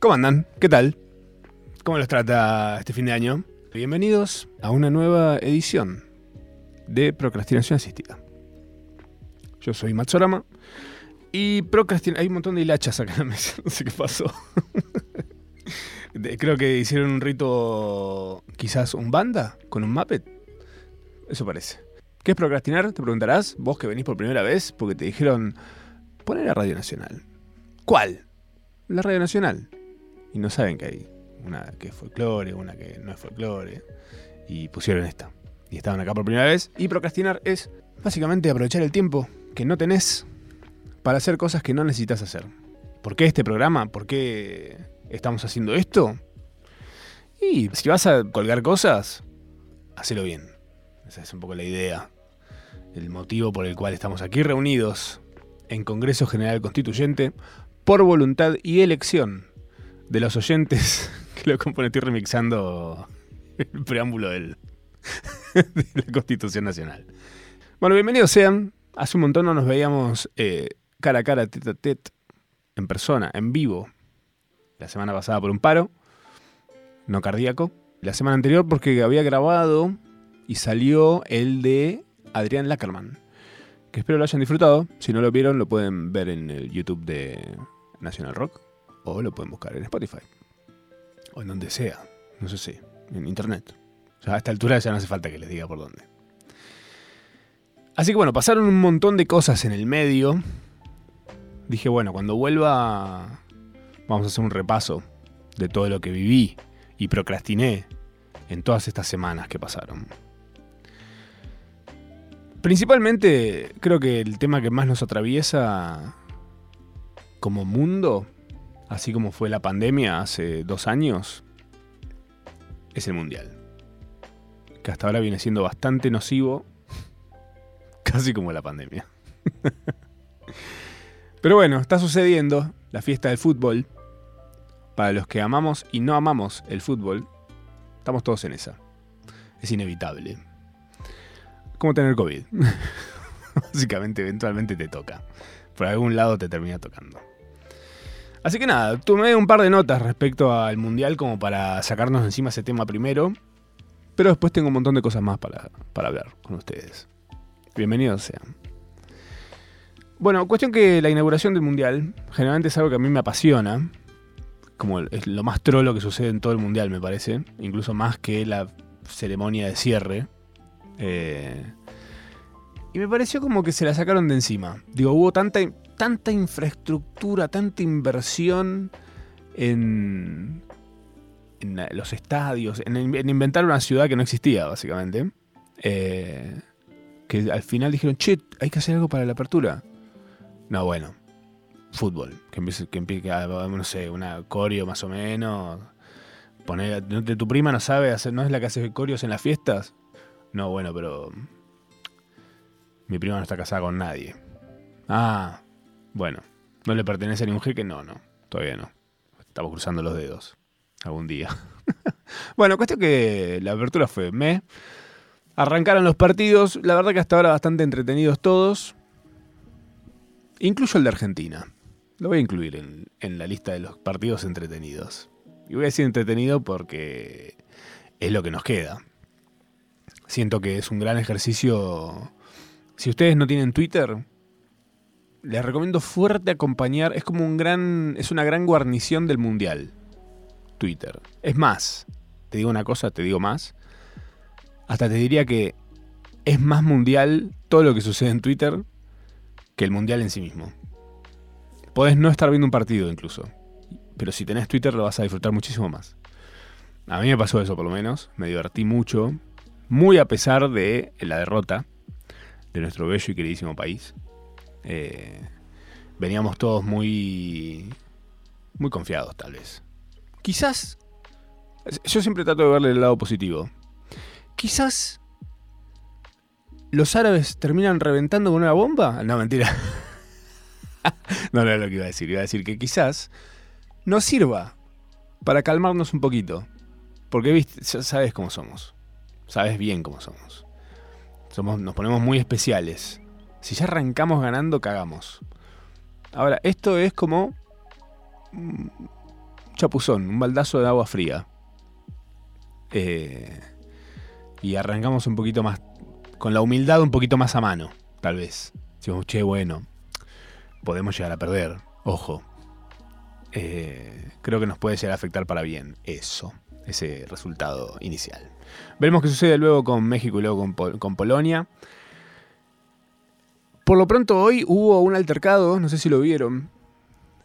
¿Cómo andan? ¿Qué tal? ¿Cómo los trata este fin de año? Bienvenidos a una nueva edición de Procrastinación Asistida. Yo soy Matsorama y procrastina... Hay un montón de hilachas acá en la mesa, no sé qué pasó. Creo que hicieron un rito, quizás un banda con un Muppet. Eso parece. ¿Qué es procrastinar? Te preguntarás, vos que venís por primera vez, porque te dijeron, poner la Radio Nacional. ¿Cuál? La Radio Nacional. Y no saben que hay una que es folclore, una que no es folclore. Y pusieron esta. Y estaban acá por primera vez. Y procrastinar es básicamente aprovechar el tiempo que no tenés para hacer cosas que no necesitas hacer. ¿Por qué este programa? ¿Por qué estamos haciendo esto? Y si vas a colgar cosas, hacelo bien. Esa es un poco la idea. El motivo por el cual estamos aquí reunidos en Congreso General Constituyente por voluntad y elección de los oyentes que lo componen. Estoy remixando el preámbulo de la Constitución Nacional. Bueno, bienvenidos sean. Hace un montón no nos veíamos eh, cara a cara, tete a tete, en persona, en vivo. La semana pasada por un paro, no cardíaco. La semana anterior porque había grabado y salió el de Adrián Lackerman. Que espero lo hayan disfrutado. Si no lo vieron, lo pueden ver en el YouTube de National Rock. O lo pueden buscar en Spotify. O en donde sea. No sé si. En internet. a esta altura ya no hace falta que les diga por dónde. Así que bueno, pasaron un montón de cosas en el medio. Dije, bueno, cuando vuelva vamos a hacer un repaso de todo lo que viví y procrastiné en todas estas semanas que pasaron. Principalmente creo que el tema que más nos atraviesa como mundo, así como fue la pandemia hace dos años, es el mundial. Que hasta ahora viene siendo bastante nocivo, casi como la pandemia. Pero bueno, está sucediendo la fiesta del fútbol. Para los que amamos y no amamos el fútbol, estamos todos en esa. Es inevitable como tener COVID. Básicamente, eventualmente te toca. Por algún lado te termina tocando. Así que nada, tomé un par de notas respecto al Mundial como para sacarnos encima ese tema primero. Pero después tengo un montón de cosas más para, para hablar con ustedes. Bienvenidos sean. Bueno, cuestión que la inauguración del Mundial generalmente es algo que a mí me apasiona. Como es lo más trolo que sucede en todo el Mundial, me parece. Incluso más que la ceremonia de cierre. Eh, y me pareció como que se la sacaron de encima. Digo, hubo tanta, tanta infraestructura, tanta inversión en, los estadios, en, inventar una ciudad que no existía, básicamente. Eh, que al final dijeron, che, hay que hacer algo para la apertura. No, bueno, fútbol. Que empiece, que empiece no sé, una coreo más o menos. Poner, tu prima no sabe hacer, no es la que hace coreos en las fiestas. No, bueno, pero. Mi prima no está casada con nadie. Ah, bueno. ¿No le pertenece a ningún jeque? No, no. Todavía no. Estamos cruzando los dedos. Algún día. bueno, cuestión que la apertura fue me. Arrancaron los partidos. La verdad que hasta ahora bastante entretenidos todos. Incluyo el de Argentina. Lo voy a incluir en, en la lista de los partidos entretenidos. Y voy a decir entretenido porque es lo que nos queda. Siento que es un gran ejercicio. Si ustedes no tienen Twitter, les recomiendo fuerte acompañar. Es como un gran. Es una gran guarnición del mundial. Twitter. Es más, te digo una cosa, te digo más. Hasta te diría que es más mundial todo lo que sucede en Twitter que el mundial en sí mismo. Podés no estar viendo un partido incluso. Pero si tenés Twitter lo vas a disfrutar muchísimo más. A mí me pasó eso por lo menos. Me divertí mucho muy a pesar de la derrota de nuestro bello y queridísimo país. Eh, veníamos todos muy, muy confiados, tal vez. Quizás, yo siempre trato de verle el lado positivo. Quizás los árabes terminan reventando con una bomba. No, mentira. no, no es lo que iba a decir. Iba a decir que quizás nos sirva para calmarnos un poquito. Porque, viste, ya sabes cómo somos. Sabes bien cómo somos. somos. Nos ponemos muy especiales. Si ya arrancamos ganando, cagamos. Ahora, esto es como... Mm, chapuzón, un baldazo de agua fría. Eh, y arrancamos un poquito más, con la humildad un poquito más a mano, tal vez. Decimos, che, bueno, podemos llegar a perder, ojo. Eh, creo que nos puede llegar a afectar para bien eso, ese resultado inicial. Veremos qué sucede luego con México y luego con, Polonia. Por lo pronto hoy hubo un altercado, no sé si lo vieron,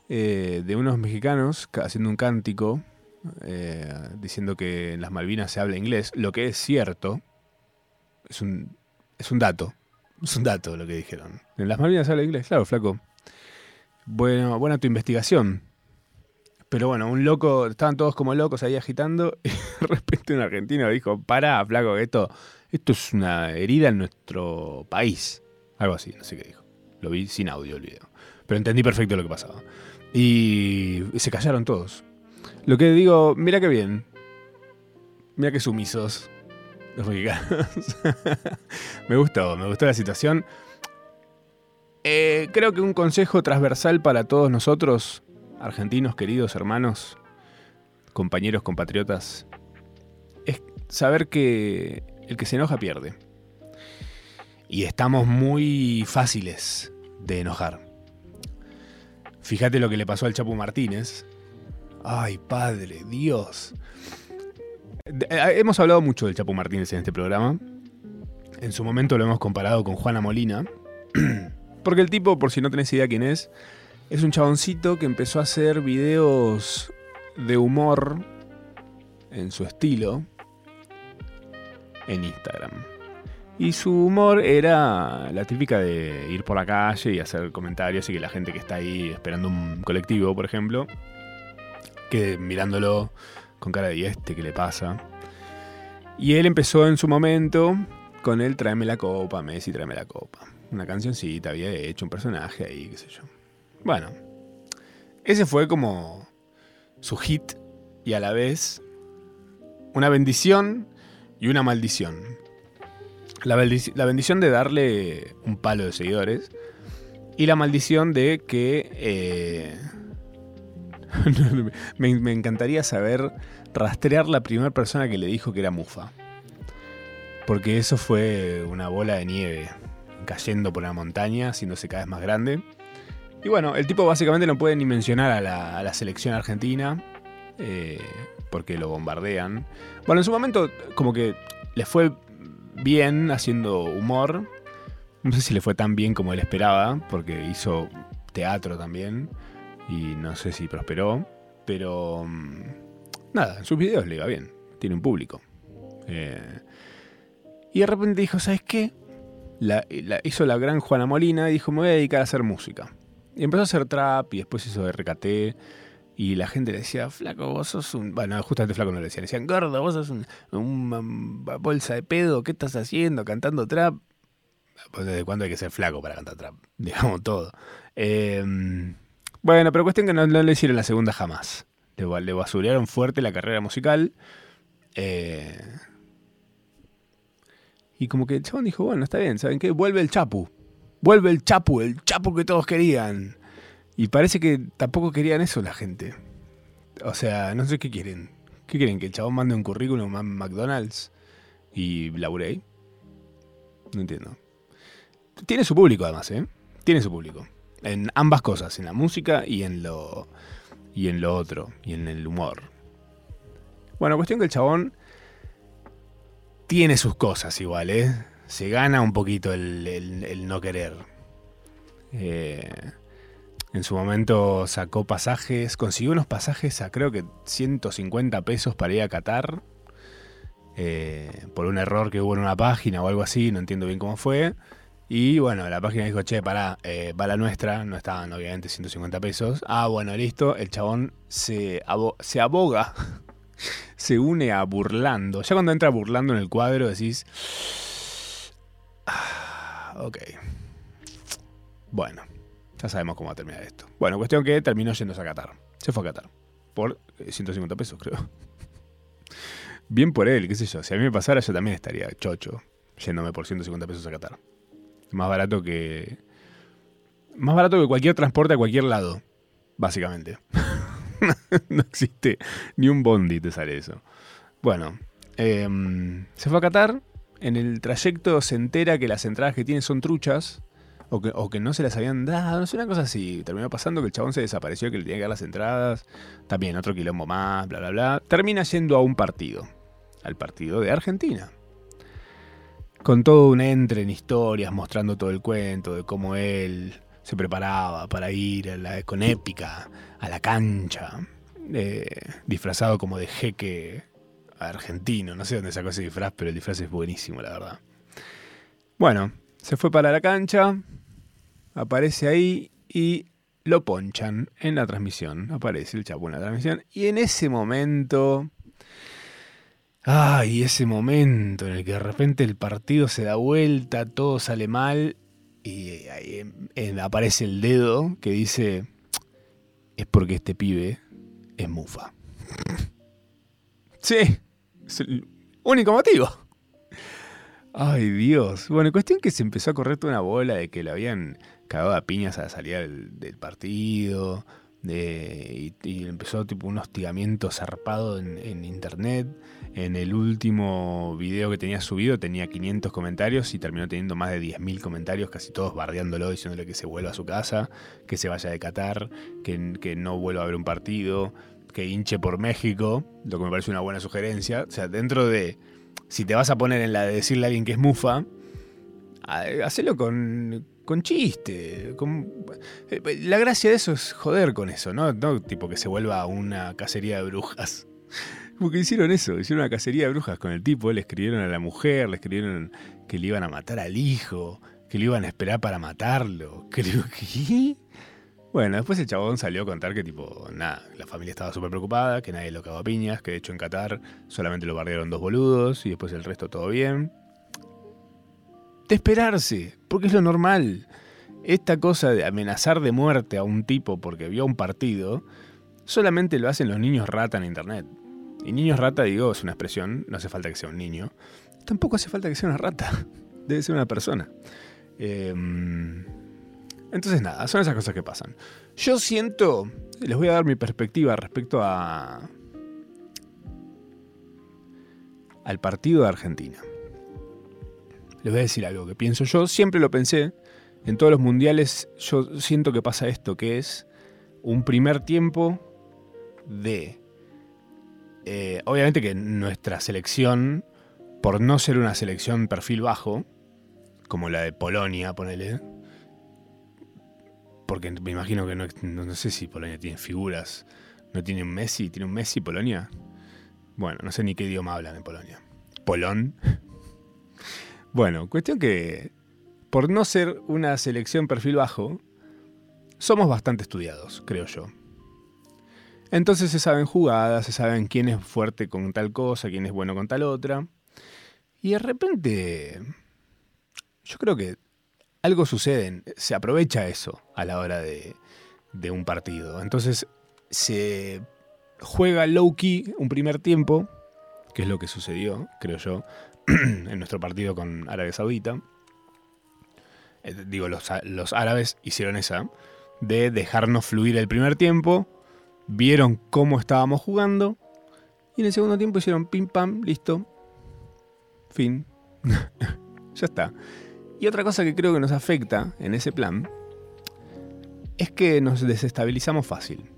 eh, de unos mexicanos haciendo un cántico eh, diciendo que en las Malvinas se habla inglés, lo que es cierto, es un, es un dato, es un dato lo que dijeron. En las Malvinas se habla inglés, claro, flaco. Bueno, buena tu investigación. Pero bueno, un loco, estaban todos como locos ahí agitando y de repente un argentino dijo, para, flaco, esto, esto es una herida en nuestro país. Algo así, no sé qué dijo. Lo vi sin audio el video. Pero entendí perfecto lo que pasaba. Y se callaron todos. Lo que digo, mira qué bien. Mira qué sumisos los mexicanos. me gustó, me gustó la situación. Eh, creo que un consejo transversal para todos nosotros, argentinos, queridos hermanos, compañeros, compatriotas, es saber que el que se enoja pierde. Y estamos muy fáciles de enojar. Fíjate lo que le pasó al Chapo Martínez, Ay, padre, Dios. Eh, hemos hablado mucho del Chapo Martínez en este programa. En su momento lo hemos comparado con Juana Molina. Porque el tipo, por si no tenés idea quién es, es un chaboncito que empezó a hacer videos de humor en su estilo en Instagram. Y su humor era la típica de ir por la calle y hacer comentarios y que la gente que está ahí esperando un colectivo, por ejemplo, que mirándolo con cara de ¿y este qué le pasa? Y él empezó en su momento con el Tráeme la copa, Messi, tráeme la copa. Una cancioncita, había hecho un personaje ahí, qué sé yo. Bueno, ese fue como su hit y a la vez una bendición y una maldición. La, bendición de darle un palo de seguidores y la maldición de que eh, me, encantaría saber rastrear la primera persona que le dijo que era mufa. Porque eso fue una bola de nieve cayendo por la montaña, haciéndose cada vez más grande. Y bueno, el tipo básicamente no puede ni mencionar a la, selección argentina, eh, porque lo bombardean. Bueno, en su momento como que le fue bien haciendo humor. No sé si le fue tan bien como él esperaba, porque hizo teatro también y no sé si prosperó, pero mm, nada, en sus videos le iba bien, tiene un público. Eh, y de repente dijo, ¿sabes qué? La, hizo la gran Juana Molina y dijo, me voy a dedicar a hacer música. Y empezó a hacer trap y después hizo RKT. Y la gente le decía, flaco, vos sos un... Bueno, justamente flaco no le decían, le decían, gordo, vos sos un, bolsa de pedo, ¿qué estás haciendo cantando trap? Pues desde cuándo hay que ser flaco para cantar trap, digamos todo. Eh, bueno, pero cuestión que no, le hicieron la segunda jamás. Le, le basurearon fuerte la carrera musical. Eh, y como que el chabón dijo, bueno, está bien, ¿saben qué? Vuelve el Chapu. Vuelve el Chapu, el Chapu que todos querían. Y parece que tampoco querían eso la gente. O sea, no sé qué quieren. ¿Qué quieren? ¿Que el chabón mande un currículum a McDonald's y labure No entiendo. Tiene su público además, ¿eh? Tiene su público. En ambas cosas, en la música y en lo, y en lo otro, y en el humor. Bueno, cuestión que el chabón tiene sus cosas igual, ¿eh? Se gana un poquito el, no querer. Eh, en su momento sacó pasajes, consiguió unos pasajes a creo que 150 pesos para ir a Qatar. Eh, por un error que hubo en una página o algo así, no entiendo bien cómo fue. Y bueno, la página dijo, che, pará, eh, va la nuestra, no estaban obviamente 150 pesos. Ah, bueno, listo, el chabón se, se aboga, se une a burlando. Ya cuando entra burlando en el cuadro decís, ah, ok, bueno, ya sabemos cómo va a terminar esto. Bueno, cuestión que terminó yéndose a Qatar. Se fue a Qatar. Por 150 pesos, creo. Bien por él, qué sé yo. Si a mí me pasara, yo también estaría chocho yéndome por 150 pesos a Qatar. Más barato que. Más barato que cualquier transporte a cualquier lado. Básicamente. no existe ni un bondi te sale eso. Bueno, em, se fue a Qatar. En el trayecto se entera que las entradas que tiene son truchas. O que, o que, no se las habían dado, no sé, una cosa así. Terminó pasando que el chabón se desapareció, que le tenía que dar las entradas. También otro quilombo más, bla, bla, bla. Termina yendo a un partido. Al partido de Argentina con todo un entre en historias, mostrando todo el cuento de cómo él se preparaba para ir con épica a la cancha, eh, disfrazado como de jeque argentino. No sé dónde sacó ese disfraz, pero el disfraz es buenísimo, la verdad. Bueno, se fue para la cancha, aparece ahí y lo ponchan en la transmisión. Aparece el chapo en la transmisión. Y en ese momento Ay, ese momento en el que de repente el partido se da vuelta, todo sale mal y ahí aparece el dedo que dice, es porque este pibe es mufa. sí, es el único motivo. Ay, Dios. Bueno, cuestión que se empezó a correr toda una bola de que le habían cagado a piñas a la salida del, partido. y, empezó tipo un hostigamiento zarpado en internet. En el último video que tenía subido tenía 500 comentarios y terminó teniendo más de 10.000 comentarios, casi todos bardeándolo, diciéndole que se vuelva a su casa, que se vaya de Qatar, que, que no vuelva a ver un partido, que hinche por México, lo que me parece una buena sugerencia. O sea, dentro de, si te vas a poner en la de decirle a alguien que es mufa, hacelo con, con chiste. Eh, la gracia de eso es joder con eso, ¿no? Tipo que se vuelva una cacería de brujas. Porque hicieron eso, hicieron una cacería de brujas con el tipo, le escribieron a la mujer, le escribieron que le iban a matar al hijo, que le iban a esperar para matarlo. Creo que... Bueno, después el chabón salió a contar que tipo, nada, la familia estaba súper preocupada, que nadie lo cagó a piñas, que de hecho en Qatar solamente lo bardearon dos boludos y después el resto todo bien. De esperarse, porque es lo normal. Esta cosa de amenazar de muerte a un tipo porque vio un partido, solamente lo hacen los niños rata en internet. Y niños rata, digo, es una expresión, no hace falta que sea un niño. Tampoco hace falta que sea una rata, debe ser una persona. Em, entonces nada, son esas cosas que pasan. Yo siento, les voy a dar mi perspectiva respecto a al partido de Argentina. Les voy a decir algo que pienso yo, siempre lo pensé, en todos los mundiales yo siento que pasa esto, que es un primer tiempo de eh, obviamente que nuestra selección, por no ser una selección perfil bajo, como la de Polonia, ponele, porque me imagino que no, no, sé si Polonia tiene figuras, no tiene un Messi, tiene un Messi Polonia. Bueno, no sé ni qué idioma hablan en Polonia. Polón. Bueno, cuestión que por no ser una selección perfil bajo, somos bastante estudiados, creo yo. Entonces se saben jugadas, se saben quién es fuerte con tal cosa, quién es bueno con tal otra. Y de repente, yo creo que algo sucede, se aprovecha eso a la hora de, un partido. Entonces se juega low key un primer tiempo, que es lo que sucedió, creo yo, en nuestro partido con Arabia Saudita. Eh, digo, los, los árabes hicieron esa, de dejarnos fluir el primer tiempo vieron cómo estábamos jugando y en el segundo tiempo hicieron pim pam, listo, fin, ya está. Y otra cosa que creo que nos afecta en ese plan es que nos desestabilizamos fácil.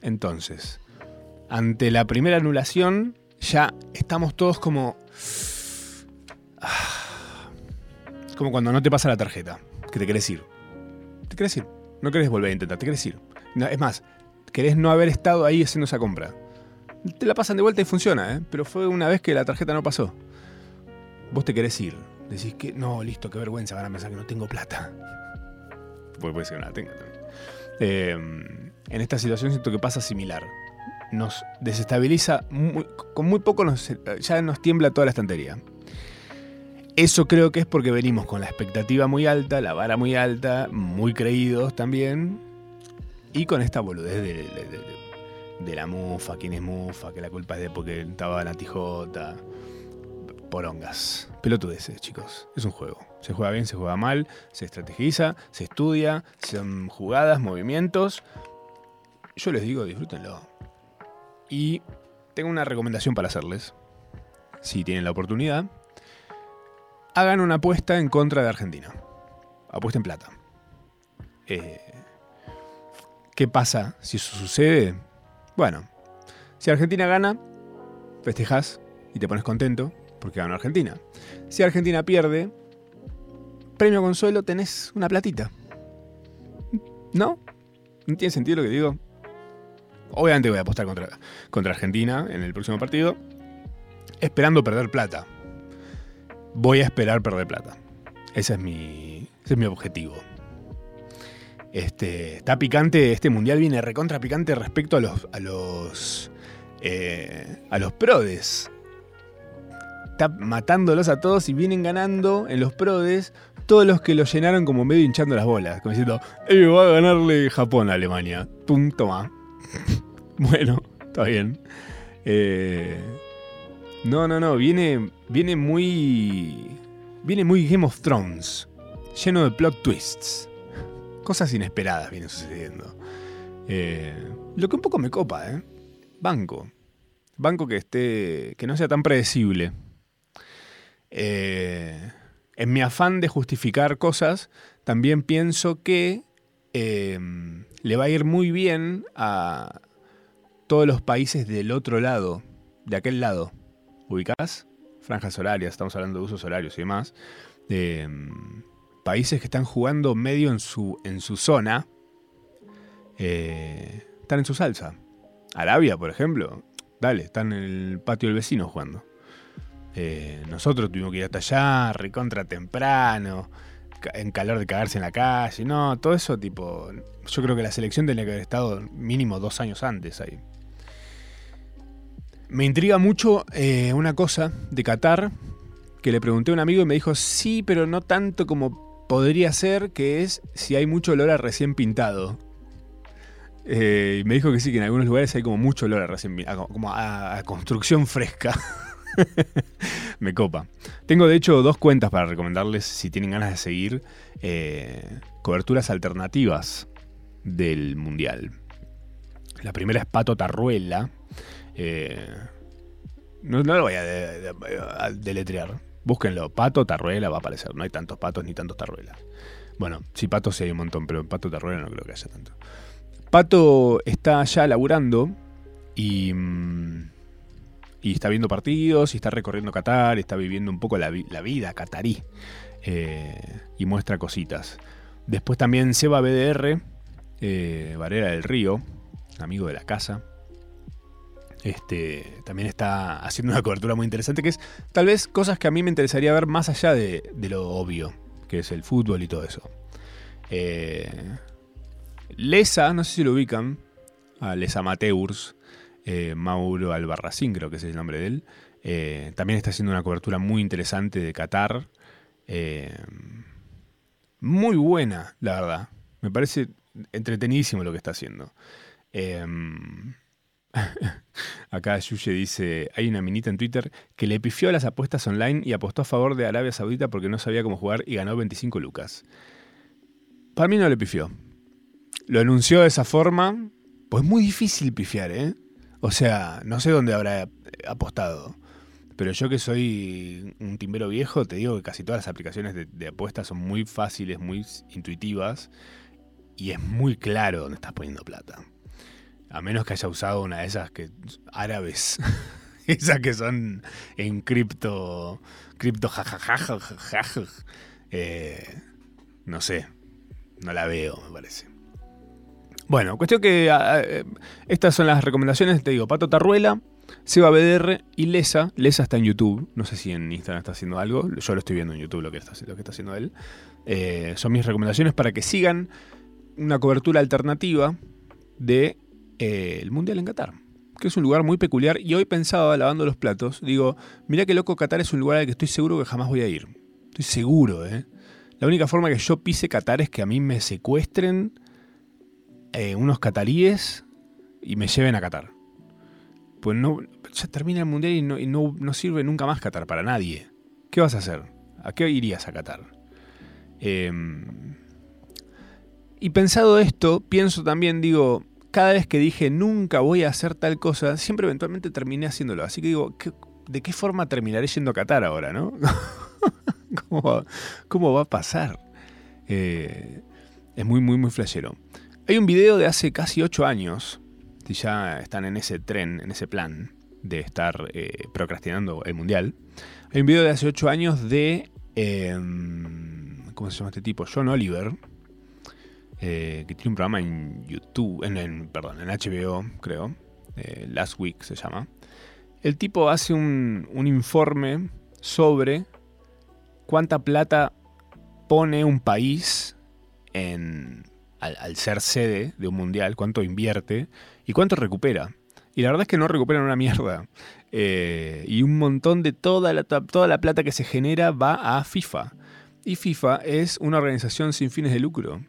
Entonces, ante la primera anulación, ya estamos todos como... Como cuando no te pasa la tarjeta, que te querés ir. Te querés ir. No querés volver a intentar, te querés ir. es más, querés no haber estado ahí haciendo esa compra. Te la pasan de vuelta y funciona, ¿eh? pero fue una vez que la tarjeta no pasó. Vos te querés ir. Decís que no, listo, qué vergüenza, van a pensar que no tengo plata. Pues puede ser que no la tenga también. Em, en esta situación siento que pasa similar. Nos desestabiliza, con muy poco ya nos tiembla toda la estantería. Eso creo que es porque venimos con la expectativa muy alta, la vara muy alta, muy creídos también, y con esta boludez de, la mufa, quién es mufa, que la culpa es de porque estaba la tijota. Porongas. Pelotudeces, chicos. Es un juego. Se juega bien, se juega mal, se estrategiza, se estudia, son jugadas, movimientos. yo les digo, disfrútenlo. Y tengo una recomendación para hacerles. Si tienen la oportunidad, hagan una apuesta en contra de Argentina. Apuesta en plata. Eh, ¿Qué pasa si eso sucede? Bueno, si Argentina gana, festejas y te pones contento porque ganó Argentina. Si Argentina pierde, premio consuelo tenés una platita. ¿No? ¿No tiene sentido lo que digo? Obviamente voy a apostar contra, contra Argentina en el próximo partido, esperando perder plata. Voy a esperar perder plata. Ese es mi, ese es mi objetivo. Este, está picante, este mundial viene recontra picante respecto a los, a los, eh, a los prodes. Está matándolos a todos y vienen ganando en los prodes todos los que lo llenaron como medio hinchando las bolas, como diciendo, eh, va a ganarle Japón a Alemania. Pum, toma. bueno, está bien. Eh, no, no, no, viene, viene muy... Viene muy Game of Thrones, lleno de plot twists. Cosas inesperadas vienen sucediendo. Eh, lo que un poco me copa, ¿eh? Banco. Banco que esté. que no sea tan predecible. Eh, en mi afán de justificar cosas, también pienso que em, le va a ir muy bien a todos los países del otro lado, de aquel lado. ¿Ubicás? Franjas horarias, estamos hablando de usos horarios y demás. Em, países que están jugando medio en su, en su zona, eh, están en su salsa. Arabia, por ejemplo, dale, están en el patio del vecino jugando. Eh, nosotros tuvimos que ir hasta allá, recontra temprano, en calor de cagarse en la calle, no, todo eso tipo, yo creo que la selección tenía que haber estado mínimo dos años antes ahí. Me intriga mucho eh, una cosa de Qatar, que le pregunté a un amigo y me dijo, sí, pero no tanto como podría ser, que es si hay mucho olor a recién pintado. Eh, y me dijo que sí, que en algunos lugares hay como mucho olor a recién pintado, como a construcción fresca. Me copa. Tengo de hecho dos cuentas para recomendarles si tienen ganas de seguir eh, coberturas alternativas del Mundial. La primera es Pato Tarruela. Eh, no, lo voy a, deletrear. Búsquenlo. Pato Tarruela va a aparecer. No hay tantos patos ni tantos tarruelas. Bueno, sí, patos sí hay un montón, pero Pato Tarruela no creo que haya tanto. Pato está ya laburando y... Mm, y está viendo partidos, y está recorriendo Qatar, está viviendo un poco la, vida catarí eh, y muestra cositas. Después también Seba BDR, eh, Varera del Río, amigo de la casa. Este, también está haciendo una cobertura muy interesante que es tal vez cosas que a mí me interesaría ver más allá de, lo obvio, que es el fútbol y todo eso. Eh, Lesa, no sé si lo ubican, a Les Amateurs, eh, Mauro Albarracín, creo que es el nombre de él. Eh, también está haciendo una cobertura muy interesante de Qatar. Eh, muy buena, la verdad. Me parece entretenidísimo lo que está haciendo. acá Yuye dice, hay una minita en Twitter que le pifió a las apuestas online y apostó a favor de Arabia Saudita porque no sabía cómo jugar y ganó 25 lucas. Para mí no le pifió. Lo anunció de esa forma, pues muy difícil pifiar, ¿eh? O sea, no sé dónde habrá apostado. Pero yo que soy un timbero viejo, te digo que casi todas las aplicaciones de, apuestas son muy fáciles, muy intuitivas. Y es muy claro dónde estás poniendo plata. A menos que haya usado una de esas que árabes. esas que son en cripto. Cripto jajajaja. Eh, no sé. No la veo, me parece. Bueno, cuestión que ah, ah, eh, estas son las recomendaciones, te digo, Pato Tarruela, Seba BDR y Lesa. Lesa está en YouTube, no sé si en Instagram está haciendo algo, yo lo estoy viendo en YouTube lo que está, haciendo él. Eh, son mis recomendaciones para que sigan una cobertura alternativa de el Mundial en Qatar, que es un lugar muy peculiar y hoy pensaba lavando los platos, digo, mira qué loco Qatar es un lugar al que estoy seguro que jamás voy a ir. Estoy seguro, ¿eh? La única forma que yo pise Qatar es que a mí me secuestren eh, unos cataríes y me lleven a Qatar. Pues no, ya termina el mundial y, no, no, sirve nunca más Qatar para nadie. ¿Qué vas a hacer? ¿A qué irías a Qatar? Em, y pensado esto, pienso también, digo, cada vez que dije nunca voy a hacer tal cosa, siempre eventualmente terminé haciéndolo. Así que digo, ¿de qué forma terminaré yendo a Qatar ahora, no? ¿Cómo, va, a pasar? Eh, es muy, muy, muy flashero. Hay un video de hace casi ocho años, si ya están en ese tren, en ese plan de estar eh, procrastinando el mundial. Hay un video de hace ocho años de. Em, ¿Cómo se llama este tipo? John Oliver, eh, que tiene un programa en YouTube, en, perdón, en HBO, creo. Eh, Last Week se llama. El tipo hace un, informe sobre cuánta plata pone un país en, al, ser sede de un mundial, cuánto invierte y cuánto recupera. Y la verdad es que no recuperan una mierda. Eh, y un montón de toda la plata que se genera va a FIFA. Y FIFA es una organización sin fines de lucro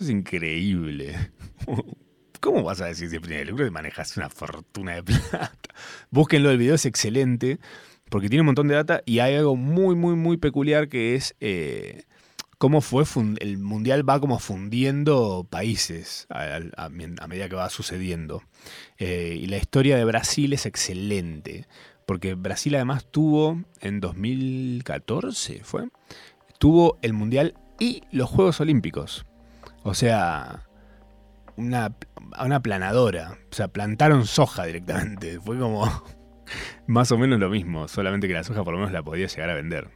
es increíble. ¿Cómo vas a decir siempre el lucro que manejas una fortuna de plata? Búsquenlo, el video es excelente porque tiene un montón de data y hay algo muy, muy, muy peculiar que es eh, cómo fue el mundial va como fundiendo países a, medida que va sucediendo. Eh, y la historia de Brasil es excelente porque Brasil además tuvo en 2014, ¿fue? Tuvo el mundial y los Juegos Olímpicos. O sea, una, una planadora. O sea, plantaron soja directamente. Fue como más o menos lo mismo, solamente que la soja por lo menos la podía llegar a vender.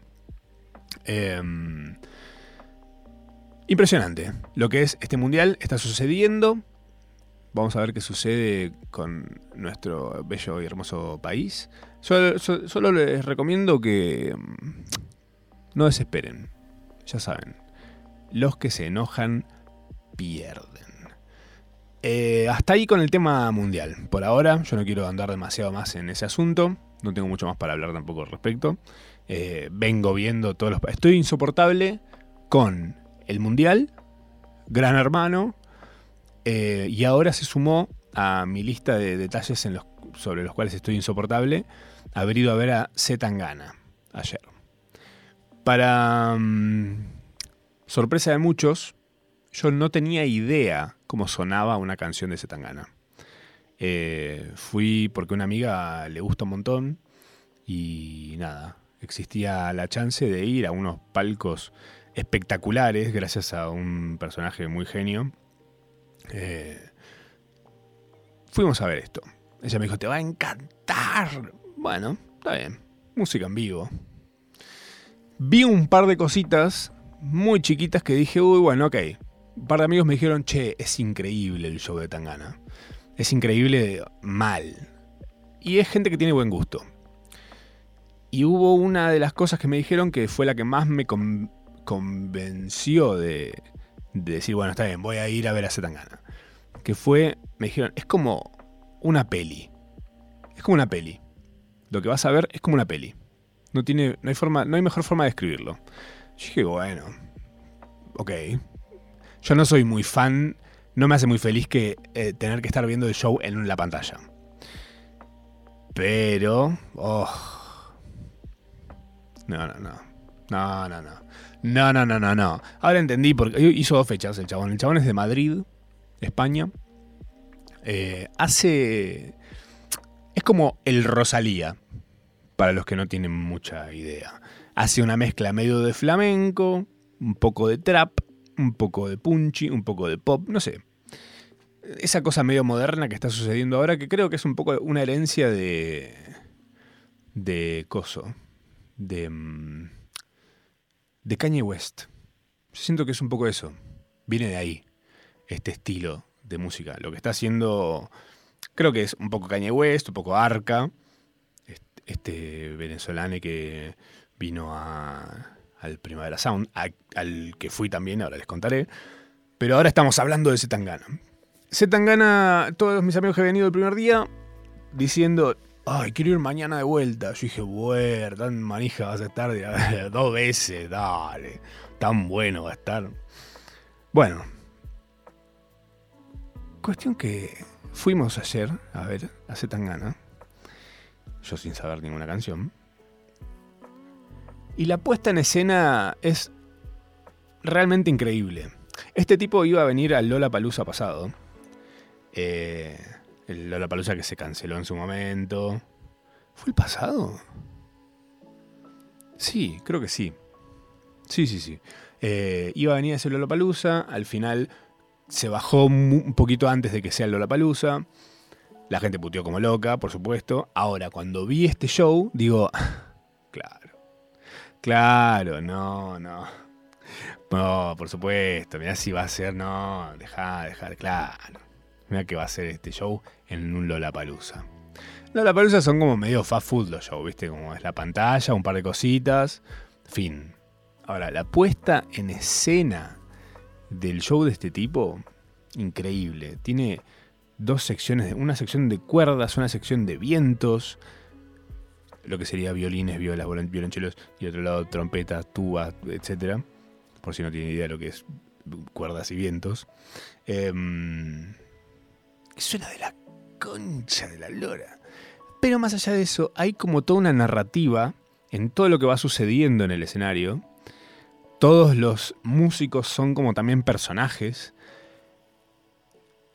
Em, impresionante. Lo que es este mundial está sucediendo. Vamos a ver qué sucede con nuestro bello y hermoso país. solo les recomiendo que em, no desesperen. Ya saben, los que se enojan pierden. Eh, hasta ahí con el tema mundial. Por ahora, yo no quiero andar demasiado más en ese asunto. No tengo mucho más para hablar tampoco al respecto. Eh, vengo viendo todos los... Estoy insoportable con el mundial, Gran Hermano, eh, y ahora se sumó a mi lista de detalles sobre los cuales estoy insoportable haber ido a ver a Zetangana ayer. Para mm, sorpresa de muchos, yo no tenía idea cómo sonaba una canción de Zetangana. Eh, fui porque una amiga le gusta un montón y nada, existía la chance de ir a unos palcos espectaculares gracias a un personaje muy genio. Eh, fuimos a ver esto. Ella me dijo, te va a encantar. Bueno, está bien, música en vivo. Vi un par de cositas muy chiquitas que dije, uy, bueno, ok, un par de amigos me dijeron, che, es increíble el show de Tangana. Es increíble mal. Y es gente que tiene buen gusto. Y hubo una de las cosas que me dijeron que fue la que más me convenció de, decir, bueno, está bien, voy a ir a ver a Zetangana. Que fue, me dijeron, es como una peli. Es como una peli. Lo que vas a ver es como una peli. No, tiene, no, hay, forma, no hay mejor forma de describirlo. Yo dije, bueno, ok, yo no soy muy fan, no me hace muy feliz que eh, tener que estar viendo el show en la pantalla. Pero... Oh. No, no, no. No, no, no. No, no, no, no, no. Ahora entendí porque hizo dos fechas el chabón. El chabón es de Madrid, España. Eh, hace... Es como el Rosalía, para los que no tienen mucha idea. Hace una mezcla medio de flamenco, un poco de trap, un poco de punchy, un poco de pop, no sé. Esa cosa medio moderna que está sucediendo ahora, que creo que es un poco una herencia de. de Coso. de. Mm, de Kanye West. Yo siento que es un poco eso. Viene de ahí, este estilo de música. Lo que está haciendo. Creo que es un poco Kanye West, un poco Arca. Este venezolano que vino a al Primavera Sound, al que fui también, ahora les contaré. Pero ahora estamos hablando de Zetangana. Zetangana, todos mis amigos que han venido el primer día, diciendo, ay, quiero ir mañana de vuelta. Yo dije, bueno, tan manija vas a estar dos veces, dale, tan bueno va a estar. Bueno, cuestión que fuimos ayer a ver a Zetangana, yo sin saber ninguna canción. Y la puesta en escena es realmente increíble. Este tipo iba a venir al Lola Palusa pasado. Eh, el Lollapalooza que se canceló en su momento. ¿Fue el pasado? Sí, creo que sí. Sí, sí, sí. Eh, iba a venir ese Lollapalooza, al final se bajó un poquito antes de que sea el Lollapalooza. La gente puteó como loca, por supuesto. Ahora, cuando vi este show, digo, claro, claro, no, no. No, por supuesto, mira si va a ser, no, deja, dejar, claro. Mira que va a ser este show en un Lollapalooza. Lollapalooza son como medio fast food los shows, ¿viste? Como es la pantalla, un par de cositas, fin. Ahora, la puesta en escena del show de este tipo, increíble. Tiene dos secciones, una sección de cuerdas, una sección de vientos, lo que sería violines, violas, violonchelos, y otro lado trompetas, tubas, etc. Por si no tiene idea de lo que es cuerdas y vientos. Eh, suena de la concha de la lora. Pero más allá de eso, hay como toda una narrativa en todo lo que va sucediendo en el escenario. Todos los músicos son como también personajes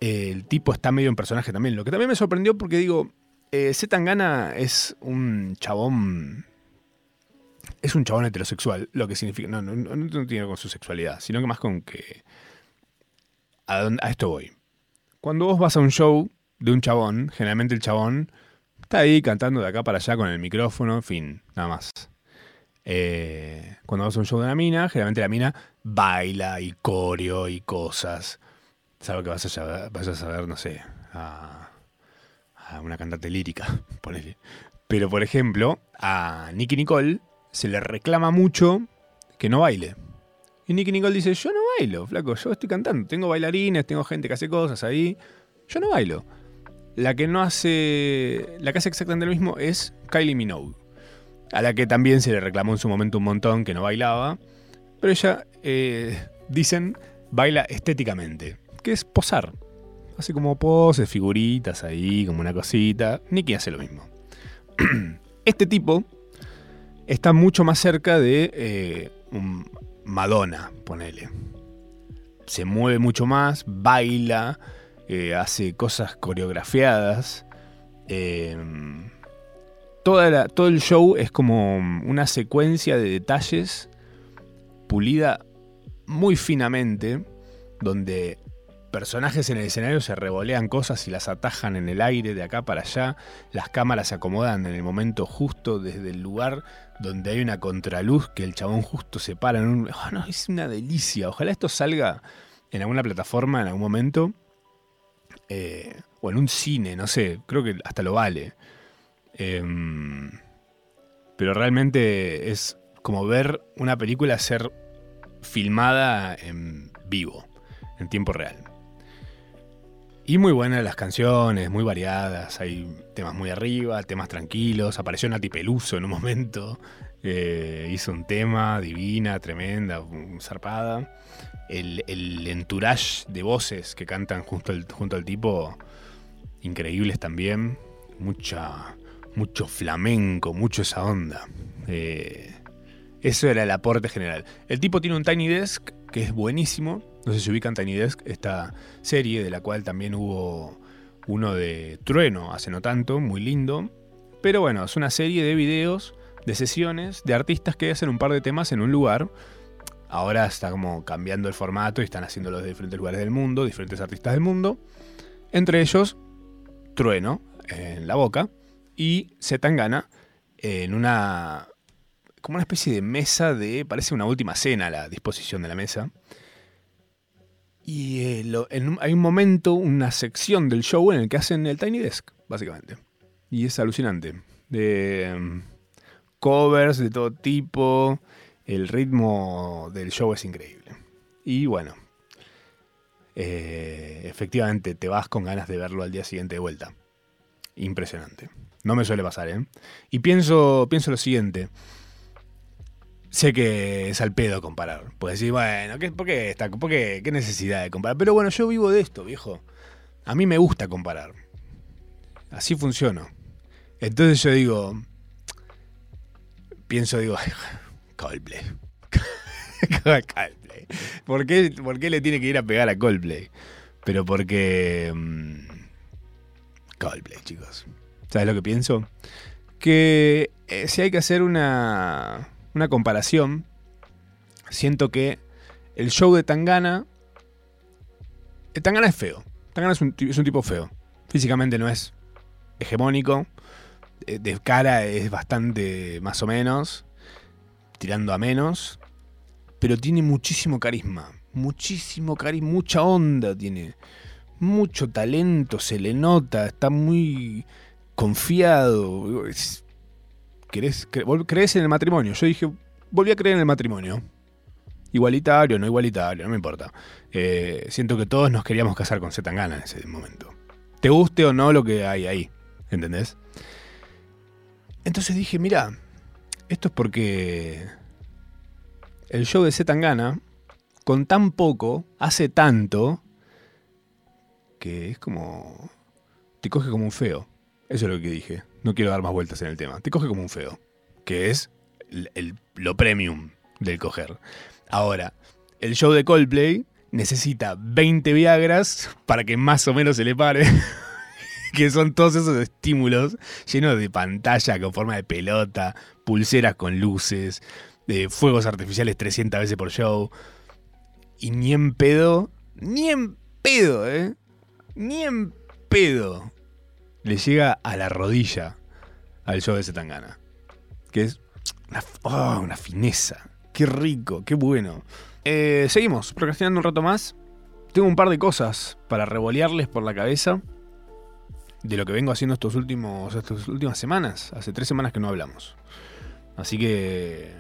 el tipo está medio en personaje también. Lo que también me sorprendió porque digo, eh, Zetangana es un chabón. Es un chabón heterosexual, lo que significa. No, no, no, tiene que con su sexualidad, sino que más con que. A, a esto voy. Cuando vos vas a un show de un chabón, generalmente el chabón está ahí cantando de acá para allá con el micrófono, en fin, nada más. Eh, cuando vas a un show de una mina, generalmente la mina baila y coreo y cosas. Salvo que vas a, vas a saber, no sé, a, una cantante lírica, ponele. Pero, por ejemplo, a Nicky Nicole se le reclama mucho que no baile. Y Nicky Nicole dice, yo no bailo, flaco, yo estoy cantando. Tengo bailarines, tengo gente que hace cosas ahí. Yo no bailo. La que no hace... La que hace exactamente lo mismo es Kylie Minogue. A la que también se le reclamó en su momento un montón que no bailaba. Pero ella, eh, dicen, baila estéticamente que es posar. Hace como poses, figuritas ahí, como una cosita. Nicky hace lo mismo. este tipo está mucho más cerca de eh, Madonna, ponele. Se mueve mucho más, baila, eh, hace cosas coreografiadas. Eh, toda todo el show es como una secuencia de detalles pulida muy finamente, donde personajes en el escenario se revolean cosas y las atajan en el aire de acá para allá. Las cámaras se acomodan en el momento justo desde el lugar donde hay una contraluz que el chabón justo se para en un... Oh, no, es una delicia. Ojalá esto salga en alguna plataforma en algún momento. Eh, o en un cine, no sé. Creo que hasta lo vale. Em, pero realmente es como ver una película ser filmada en vivo, en tiempo real. Y muy buenas las canciones, muy variadas. Hay temas muy arriba, temas tranquilos. Apareció Nati Peluso en un momento. Eh, hizo un tema divina, tremenda, zarpada. El, el, entourage de voces que cantan junto al, junto al tipo, increíbles también. Mucha, mucho flamenco, mucho esa onda. Eh, eso era el aporte general. El tipo tiene un Tiny Desk que es buenísimo no sé si ubican Tiny Desk, esta serie de la cual también hubo uno de Trueno hace no tanto, muy lindo. Pero bueno, es una serie de videos, de sesiones, de artistas que hacen un par de temas en un lugar. Ahora está como cambiando el formato y están haciéndolo de diferentes lugares del mundo, diferentes artistas del mundo. Entre ellos, Trueno en la boca y Zetangana en una. como una especie de mesa de. parece una última cena la disposición de la mesa. Y eh, hay un momento, una sección del show en el que hacen el Tiny Desk, básicamente. Y es alucinante. De em, covers de todo tipo. El ritmo del show es increíble. Y bueno, eh, efectivamente te vas con ganas de verlo al día siguiente de vuelta. Impresionante. No me suele pasar, ¿eh? Y pienso, pienso lo siguiente. Sé que es al pedo comparar. Puedes decir, bueno, ¿qué, ¿por, qué está, por qué, qué necesidad de comparar? Pero bueno, yo vivo de esto, viejo. A mí me gusta comparar. Así funciono. Entonces yo digo, pienso, digo, Coldplay. Coldplay. ¿Por qué, ¿Por qué le tiene que ir a pegar a Coldplay? Pero porque... Mm, Coldplay, chicos. ¿Sabes lo que pienso? Que eh, si hay que hacer una, una comparación, siento que el show de Tangana. Eh, Tangana es feo. Tangana es un, es tipo feo. Físicamente no es hegemónico. Eh, de cara es bastante más o menos. Tirando a menos. Pero tiene muchísimo carisma. Muchísimo carisma. Mucha onda tiene. Mucho talento. Se le nota. Está muy confiado. ¿Crees, ¿Crees en el matrimonio? Yo dije, volví a creer en el matrimonio. Igualitario, no igualitario, no me importa. Eh, siento que todos nos queríamos casar con Zetangana en ese momento. Te guste o no lo que hay ahí, ¿entendés? Entonces dije, mira, esto es porque el show de Zetangana, con tan poco, hace tanto, que es como... Te coge como un feo. Eso es lo que dije. No quiero dar más vueltas en el tema. Te coge como un feo. Que es lo premium del coger. Ahora, el show de Coldplay necesita 20 Viagras para que más o menos se le pare. que son todos esos estímulos llenos de pantalla con forma de pelota, pulseras con luces, de fuegos artificiales 300 veces por show. Y ni en pedo, ni en pedo, ¿eh? Ni en pedo le llega a la rodilla al show de Zetangana. Que es una, oh, una fineza. Qué rico, qué bueno. Eh, seguimos, procrastinando un rato más. Tengo un par de cosas para revolearles por la cabeza de lo que vengo haciendo estos últimos, estas últimas semanas. Hace tres semanas que no hablamos. Así que,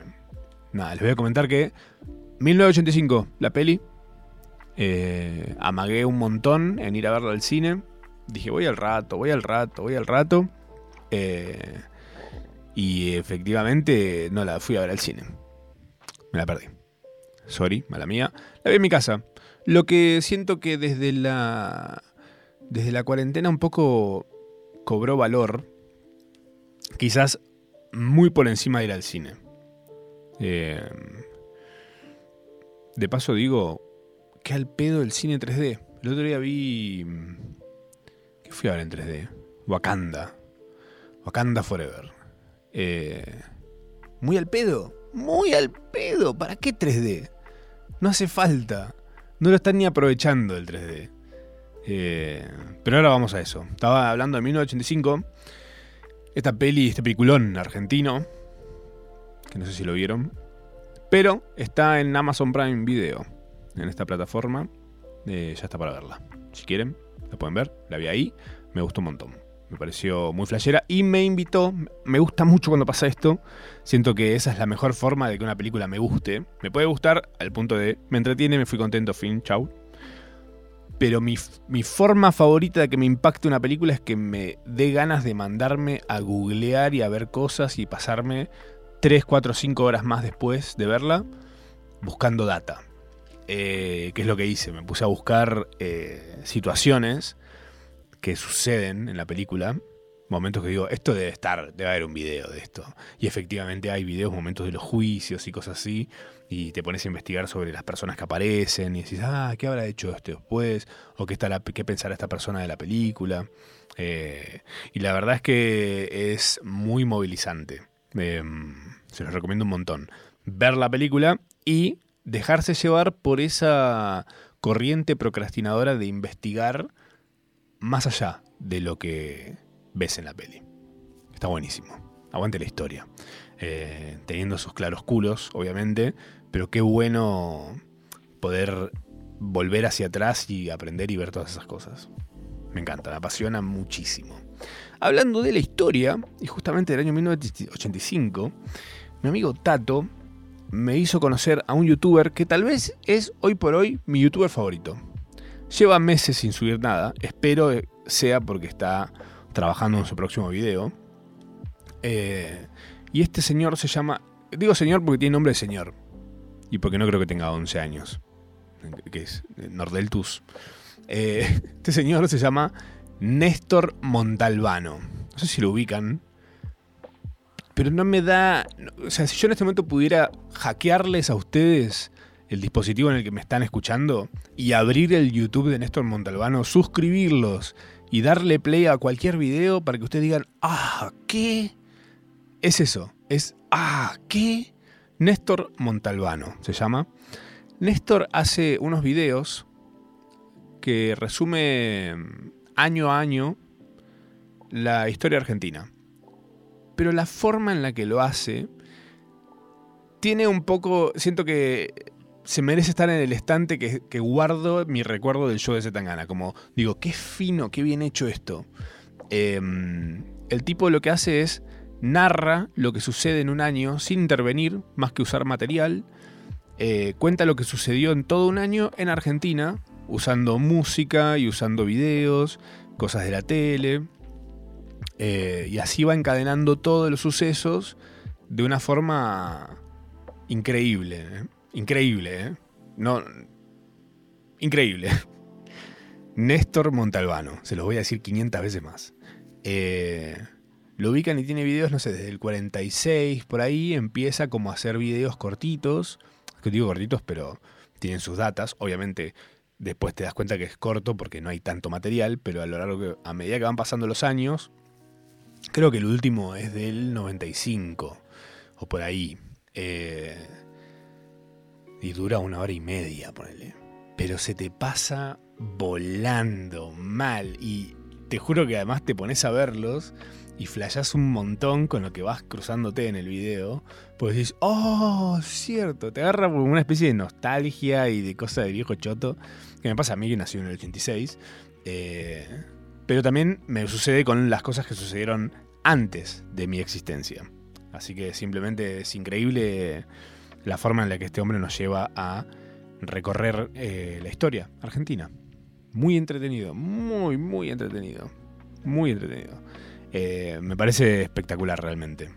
nada, les voy a comentar que 1985, la peli. Eh, amagué un montón en ir a verla al cine. Dije, voy al rato, voy al rato, voy al rato. Eh, y efectivamente no la fui a ver al cine. Me la perdí. Sorry, mala mía. La vi en mi casa. Lo que siento que desde la. Desde la cuarentena un poco cobró valor. Quizás muy por encima de ir al cine. Eh, de paso digo, que al pedo el cine 3D. El otro día vi. ¿Qué fui a ver en 3D? Wakanda. Wakanda Forever. Eh, muy al pedo muy al pedo. ¿Para qué 3D? No hace falta. No lo están ni aprovechando el 3D. Eh, pero ahora vamos a eso. Estaba hablando de 1985. Esta peli, este peliculón argentino. Que no sé si lo vieron. Pero está en Amazon Prime Video. En esta plataforma. Eh, ya está para verla. Si quieren, la pueden ver. La vi ahí. Me gustó un montón. Me pareció muy flashera y me invitó. Me gusta mucho cuando pasa esto. Siento que esa es la mejor forma de que una película me guste. Me puede gustar al punto de me entretiene, me fui contento, fin, chau. Pero mi, mi forma favorita de que me impacte una película es que me dé ganas de mandarme a googlear y a ver cosas y pasarme 3, 4, 5 horas más después de verla buscando data. Eh, ¿Qué es lo que hice? Me puse a buscar eh, situaciones que suceden en la película, momentos que digo, esto debe estar, debe haber un video de esto. Y efectivamente hay videos, momentos de los juicios y cosas así, y te pones a investigar sobre las personas que aparecen y decís, ah, ¿qué habrá hecho esto después? ¿O qué, está la, qué pensará esta persona de la película? Eh, y la verdad es que es muy movilizante. Em, se los recomiendo un montón. Ver la película y dejarse llevar por esa corriente procrastinadora de investigar más allá de lo que ves en la peli. Está buenísimo. Aguante la historia. Eh, teniendo sus claroscuros, obviamente, pero qué bueno poder volver hacia atrás y aprender y ver todas esas cosas. Me encanta, me apasiona muchísimo. Hablando de la historia, y justamente del año 1985, mi amigo Tato me hizo conocer a un youtuber que tal vez es hoy por hoy mi youtuber favorito. Lleva meses sin subir nada, espero sea porque está trabajando en su próximo video. Eh, y este señor se llama, digo señor porque tiene nombre de señor, y porque no creo que tenga 11 años, que es Nordeltus. Eh, este señor se llama Néstor Montalbano. No sé si lo ubican. Pero no me da. O sea, si yo en este momento pudiera hackearles a ustedes el dispositivo en el que me están escuchando y abrir el YouTube de Néstor Montalbano, suscribirlos y darle play a cualquier video para que ustedes digan, ah, ¿qué? Es eso, es, ah, ¿qué? Néstor Montalbano se llama. Néstor hace unos videos que resume año a año la historia argentina. Pero la forma en la que lo hace tiene un poco, siento que se merece estar en el estante que, guardo mi recuerdo del show de Zetangana. Como digo, qué fino, qué bien hecho esto. Em, el tipo lo que hace es narra lo que sucede en un año sin intervenir, más que usar material. Eh, cuenta lo que sucedió en todo un año en Argentina, usando música y usando videos, cosas de la tele. Eh, y así va encadenando todos los sucesos de una forma increíble. ¿eh? Increíble, ¿eh? No. Increíble. Néstor Montalbano, se los voy a decir 500 veces más. Eh, lo ubican y tiene videos, no sé, desde el 46 por ahí, empieza como a hacer videos cortitos, que digo cortitos, pero tienen sus datas, obviamente después te das cuenta que es corto porque no hay tanto material, pero a lo largo que, a medida que van pasando los años, creo que el último es del 95 o por ahí. Eh, y dura una hora y media, ponele. Pero se te pasa volando mal. Y te juro que además te pones a verlos y flashás un montón con lo que vas cruzándote en el video. Pues decís, oh, cierto. Te agarra como una especie de nostalgia y de cosa de viejo choto. Que me pasa a mí que nació en el 86. Eh, pero también me sucede con las cosas que sucedieron antes de mi existencia. Así que simplemente es increíble la forma en la que este hombre nos lleva a recorrer eh, la historia argentina. Muy entretenido, muy, muy entretenido. Muy entretenido. Eh, me parece espectacular realmente.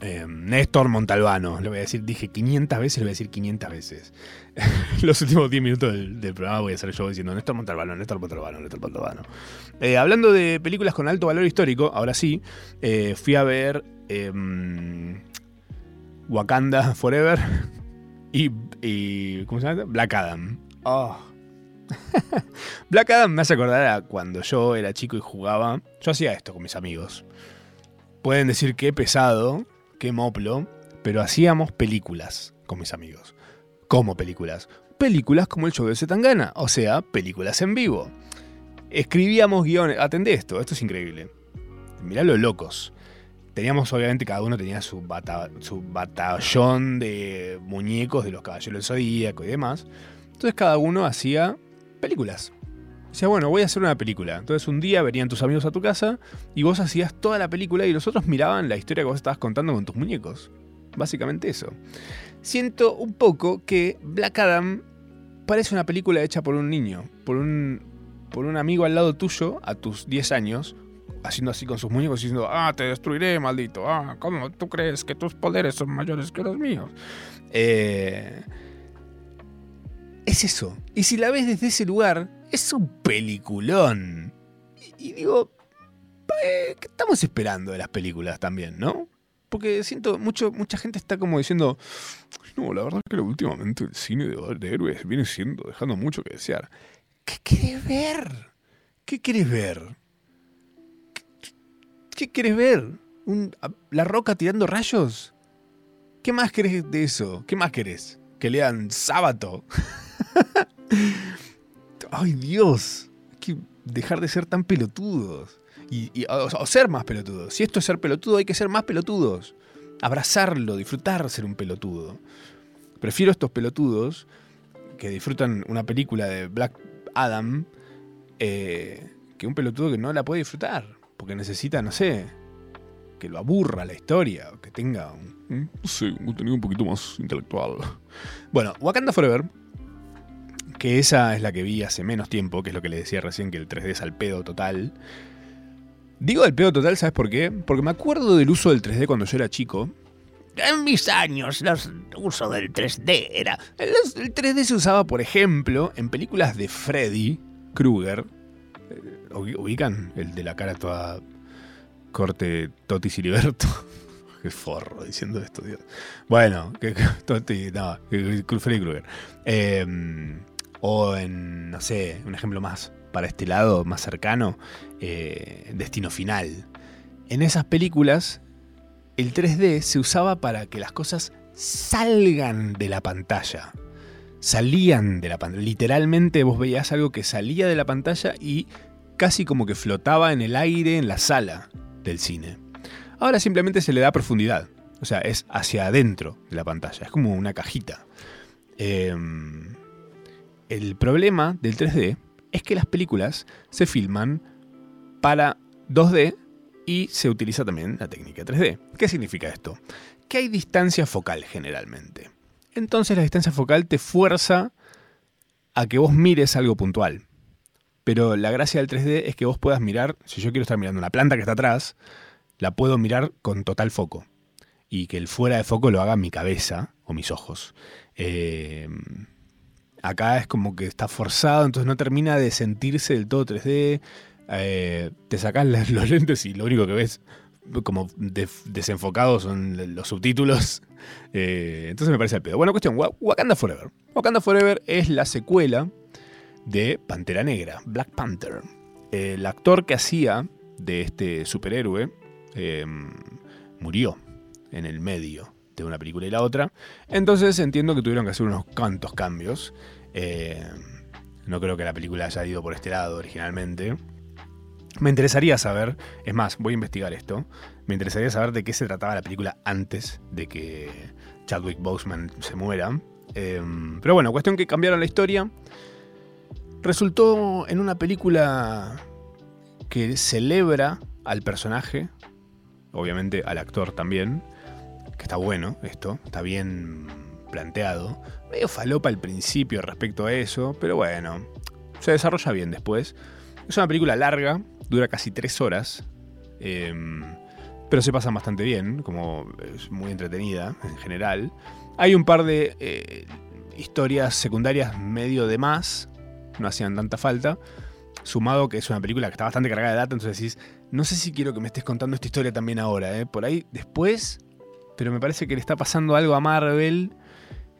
Eh, Néstor Montalbano, le voy a decir, dije 500 veces, le voy a decir 500 veces. Los últimos 10 minutos del, programa voy a hacer yo diciendo Néstor Montalbano, Néstor Montalbano, Néstor Montalbano. hablando de películas con alto valor histórico, ahora sí, fui a ver em, Wakanda Forever y, ¿cómo se llama? Black Adam. Oh. Black Adam me hace acordar a cuando yo era chico y jugaba. Yo hacía esto con mis amigos. Pueden decir que pesado, que moplo, pero hacíamos películas con mis amigos. ¿Cómo películas? Películas como el show de Zetangana, o sea, películas en vivo. Escribíamos guiones. Atendé esto, esto es increíble. Mirá lo locos teníamos, obviamente, cada uno tenía su, su batallón de muñecos de los caballeros del zodíaco y demás. Entonces cada uno hacía películas. Decía, bueno, voy a hacer una película. Entonces un día venían tus amigos a tu casa y vos hacías toda la película y los otros miraban la historia que vos estabas contando con tus muñecos. Básicamente eso. Siento un poco que Black Adam parece una película hecha por un niño, por un, por un amigo al lado tuyo a tus 10 años, haciendo así con sus muñecos diciendo, ah, te destruiré, maldito, ah, ¿cómo tú crees que tus poderes son mayores que los míos? Eh, es eso. Y si la ves desde ese lugar, es un peliculón. Y, digo, ¿qué estamos esperando de las películas también, no? Porque siento, mucho, mucha gente está como diciendo, no, la verdad es que últimamente el cine de, de héroes viene siendo, dejando mucho que desear. ¿Qué quieres ver? ¿Qué quieres ver? ¿Qué querés ver? ¿La roca tirando rayos? ¿Qué más querés de eso? ¿Qué más querés? Que lean sábado. Ay Dios, hay que dejar de ser tan pelotudos. Y, o, ser más pelotudos. Si esto es ser pelotudo, hay que ser más pelotudos. Abrazarlo, disfrutar ser un pelotudo. Prefiero estos pelotudos que disfrutan una película de Black Adam eh, que un pelotudo que no la puede disfrutar porque necesita, no sé, que lo aburra la historia, que tenga un, un contenido un poquito más intelectual. Bueno, Wakanda Forever, que esa es la que vi hace menos tiempo, que es lo que le decía recién, que el 3D es al pedo total. Digo al pedo total, ¿sabes por qué? Porque me acuerdo del uso del 3D cuando yo era chico. En mis años, el uso del 3D era. El, el 3D se usaba, por ejemplo, en películas de Freddy Krueger, ubican el de la cara toda corte Toti Siliberto. Qué forro diciendo esto, Dios. Bueno, que, Toti, no, Freddy Krueger. Em, o en, no sé, un ejemplo más para este lado más cercano, eh, Destino Final. En esas películas, el 3D se usaba para que las cosas salgan de la pantalla. Salían de la pantalla. Literalmente vos veías algo que salía de la pantalla y casi como que flotaba en el aire en la sala del cine. Ahora simplemente se le da profundidad. O sea, es hacia adentro de la pantalla. Es como una cajita. Em, el problema del 3D es que las películas se filman para 2D y se utiliza también la técnica 3D. ¿Qué significa esto? Que hay distancia focal generalmente. Entonces la distancia focal te fuerza a que vos mires algo puntual. Pero la gracia del 3D es que vos puedas mirar, si yo quiero estar mirando una planta que está atrás, la puedo mirar con total foco. Y que el fuera de foco lo haga mi cabeza o mis ojos. Eh, acá es como que está forzado, entonces no termina de sentirse del todo 3D. Eh, te sacas los lentes y lo único que ves como desenfocados son los subtítulos. Eh, entonces me parece el pedo. Bueno, cuestión, Wakanda Forever. Wakanda Forever es la secuela de Pantera Negra, Black Panther. El actor que hacía de este superhéroe murió en el medio de una película y la otra. Entonces entiendo que tuvieron que hacer unos cuantos cambios. Eh, no creo que la película haya ido por este lado originalmente. Me interesaría saber, es más, voy a investigar esto. Me interesaría saber de qué se trataba la película antes de que Chadwick Boseman se muera. Eh, pero bueno, cuestión que cambiaron la historia. Resultó en una película que celebra al personaje, obviamente al actor también, que está bueno esto, está bien planteado. Medio falopa al principio respecto a eso, pero bueno, se desarrolla bien después. Es una película larga, dura casi tres horas, em, pero se pasa bastante bien, como es muy entretenida en general. Hay un par de eh, historias secundarias medio de más, no hacían tanta falta, sumado que es una película que está bastante cargada de data, entonces decís, no sé si quiero que me estés contando esta historia también ahora, ¿eh? por ahí después pero me parece que le está pasando algo a Marvel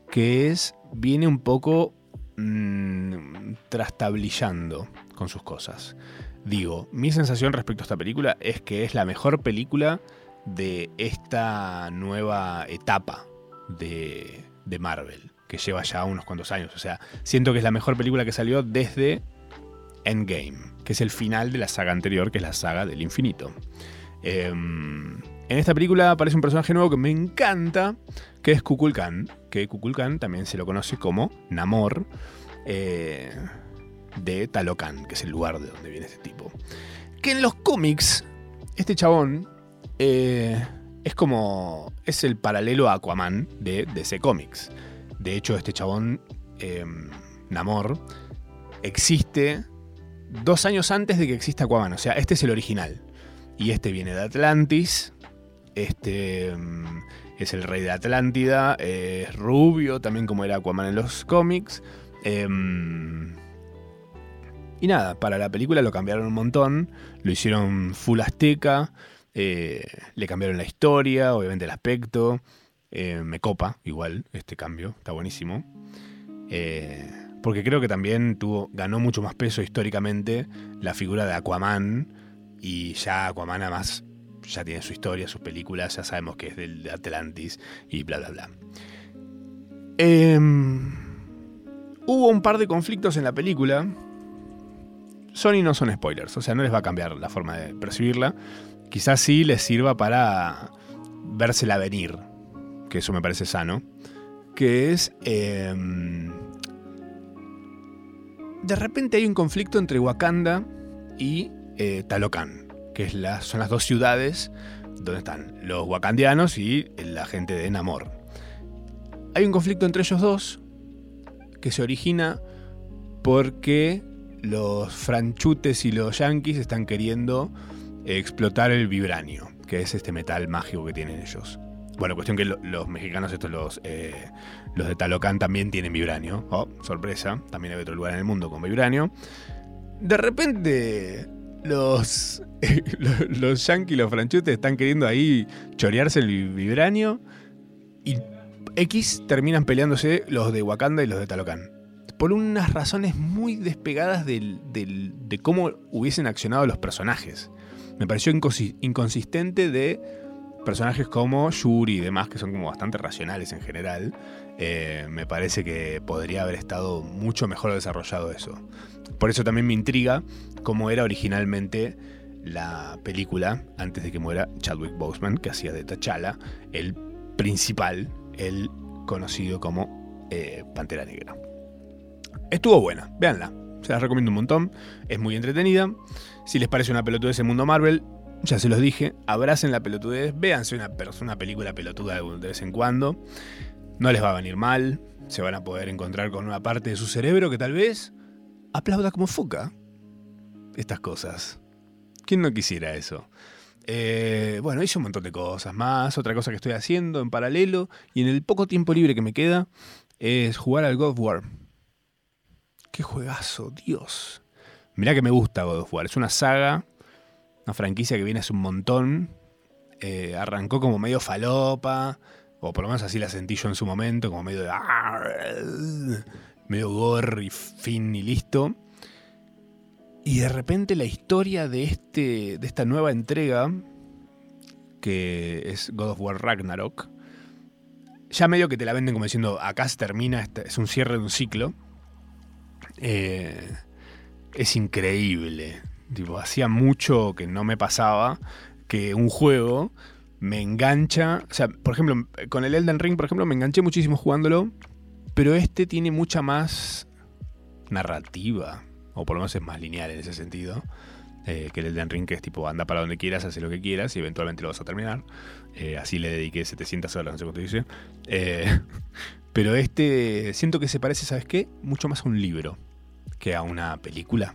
que es, viene un poco mmm, trastablillando con sus cosas. Digo, mi sensación respecto a esta película es que es la mejor película de esta nueva etapa de, de Marvel, que lleva ya unos cuantos años. O sea, siento que es la mejor película que salió desde Endgame, que es el final de la saga anterior, que es la saga del infinito. Eh, en esta película aparece un personaje nuevo que me encanta, que es Kukulkan, que Kukulkan también se lo conoce como Namor eh, de Talocan, que es el lugar de donde viene este tipo. Que en los cómics, este chabón eh, es como. es el paralelo a Aquaman de DC Comics. De hecho, este chabón, eh, Namor, existe dos años antes de que exista Aquaman. O sea, este es el original. Y este viene de Atlantis, este mm, es el rey de Atlántida, es rubio, también como era Aquaman en los cómics. Em, y nada, para la película lo cambiaron un montón, lo hicieron full azteca, eh, le cambiaron la historia, obviamente el aspecto. Eh, me copa igual este cambio, está buenísimo. Eh, porque creo que también tuvo, ganó mucho más peso históricamente la figura de Aquaman. Y ya Aquaman además ya tiene su historia, sus películas, ya sabemos que es del Atlantis y bla, bla, bla. Em, hubo un par de conflictos en la película. Sony no son spoilers, o sea, no les va a cambiar la forma de percibirla. Quizás sí les sirva para vérsela venir, que eso me parece sano. Que es... Em, de repente hay un conflicto entre Wakanda y eh, Talocan que son las dos ciudades donde están los wakandianos y la gente de Namor. Hay un conflicto entre ellos dos que se origina porque los franchutes y los yanquis están queriendo explotar el vibranio, que es este metal mágico que tienen ellos. Bueno, cuestión que los mexicanos, estos los, eh, los de Talocán también tienen vibranio. Oh, sorpresa, también hay otro lugar en el mundo con vibranio. De repente los, los, yankees, los franchutes están queriendo ahí chorearse el vibranio y X terminan peleándose los de Wakanda y los de Talocan. por unas razones muy despegadas de cómo hubiesen accionado los personajes. Me pareció inconsi- inconsistente de personajes como Yuri y demás, que son como bastante racionales en general. Eh, me parece que podría haber estado mucho mejor desarrollado eso. Por eso también me intriga cómo era originalmente la película antes de que muera Chadwick Boseman, que hacía de T'Challa el principal, el conocido como eh, Pantera Negra. Estuvo buena, véanla. Se las recomiendo un montón. Es muy entretenida. Si les parece una pelotudez el mundo Marvel, ya se los dije, abracen la pelotudez, véanse una, una película pelotuda de vez en cuando. No les va a venir mal. Se van a poder encontrar con una parte de su cerebro que tal vez aplauda como foca estas cosas. ¿Quién no quisiera eso? Eh, bueno, hice un montón de cosas más. Otra cosa que estoy haciendo en paralelo y en el poco tiempo libre que me queda es jugar al God of War. Qué juegazo, Dios. Mirá que me gusta God of War. Es una saga, una franquicia que viene hace un montón. Eh, arrancó como medio falopa, o por lo menos así la sentí yo en su momento, como medio de... medio gore y fin y listo. Y de repente la historia de, este, de esta nueva entrega, que es God of War Ragnarok, ya medio que te la venden como diciendo, acá se termina, este- es un cierre de un ciclo. Eh, es increíble. Tipo, hacía mucho que no me pasaba que un juego me engancha. O sea, por ejemplo, con el Elden Ring, por ejemplo, me enganché muchísimo jugándolo. Pero este tiene mucha más narrativa. O por lo menos es más lineal en ese sentido. eh, que el Elden Ring, que es tipo anda para donde quieras, hace lo que quieras y eventualmente lo vas a terminar. Eh, así le dediqué 700 horas, no sé cuánto dice. Eh, pero este, siento que se parece, ¿sabes qué? Mucho más a un libro que a una película.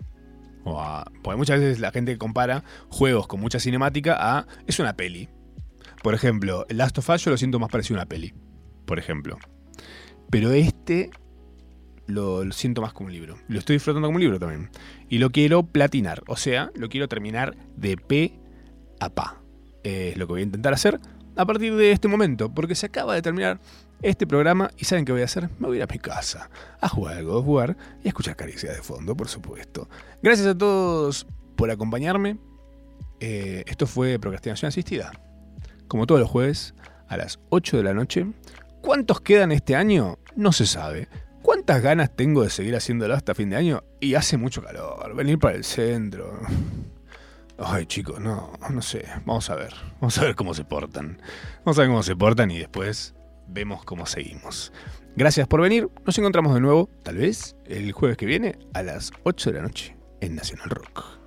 O porque muchas veces la gente compara juegos con mucha cinemática a. Es una peli. Por ejemplo, Last of Us lo siento más parecido a una peli. Por ejemplo. Pero este lo, lo siento más como un libro. Lo estoy disfrutando como un libro también. Y lo quiero platinar. O sea, lo quiero terminar de pe a pa. Es lo que voy a intentar hacer a partir de este momento. Porque se acaba de terminar este programa y ¿saben qué voy a hacer? Me voy a ir a mi casa a jugar al God of y a escuchar caricias de fondo, por supuesto. Gracias a todos por acompañarme. Eh, esto fue Procrastinación Asistida. Como todos los jueves, a las 8 de la noche. ¿Cuántos quedan este año? No se sabe. ¿Cuántas ganas tengo de seguir haciéndolo hasta fin de año? Y hace mucho calor. Venir para el centro. Ay, chicos, no, no sé. Vamos a ver. Vamos a ver cómo se portan. Vamos a ver cómo se portan y después vemos cómo seguimos. Gracias por venir. Nos encontramos de nuevo, tal vez, el jueves que viene a las 8 de la noche en Nacional Rock.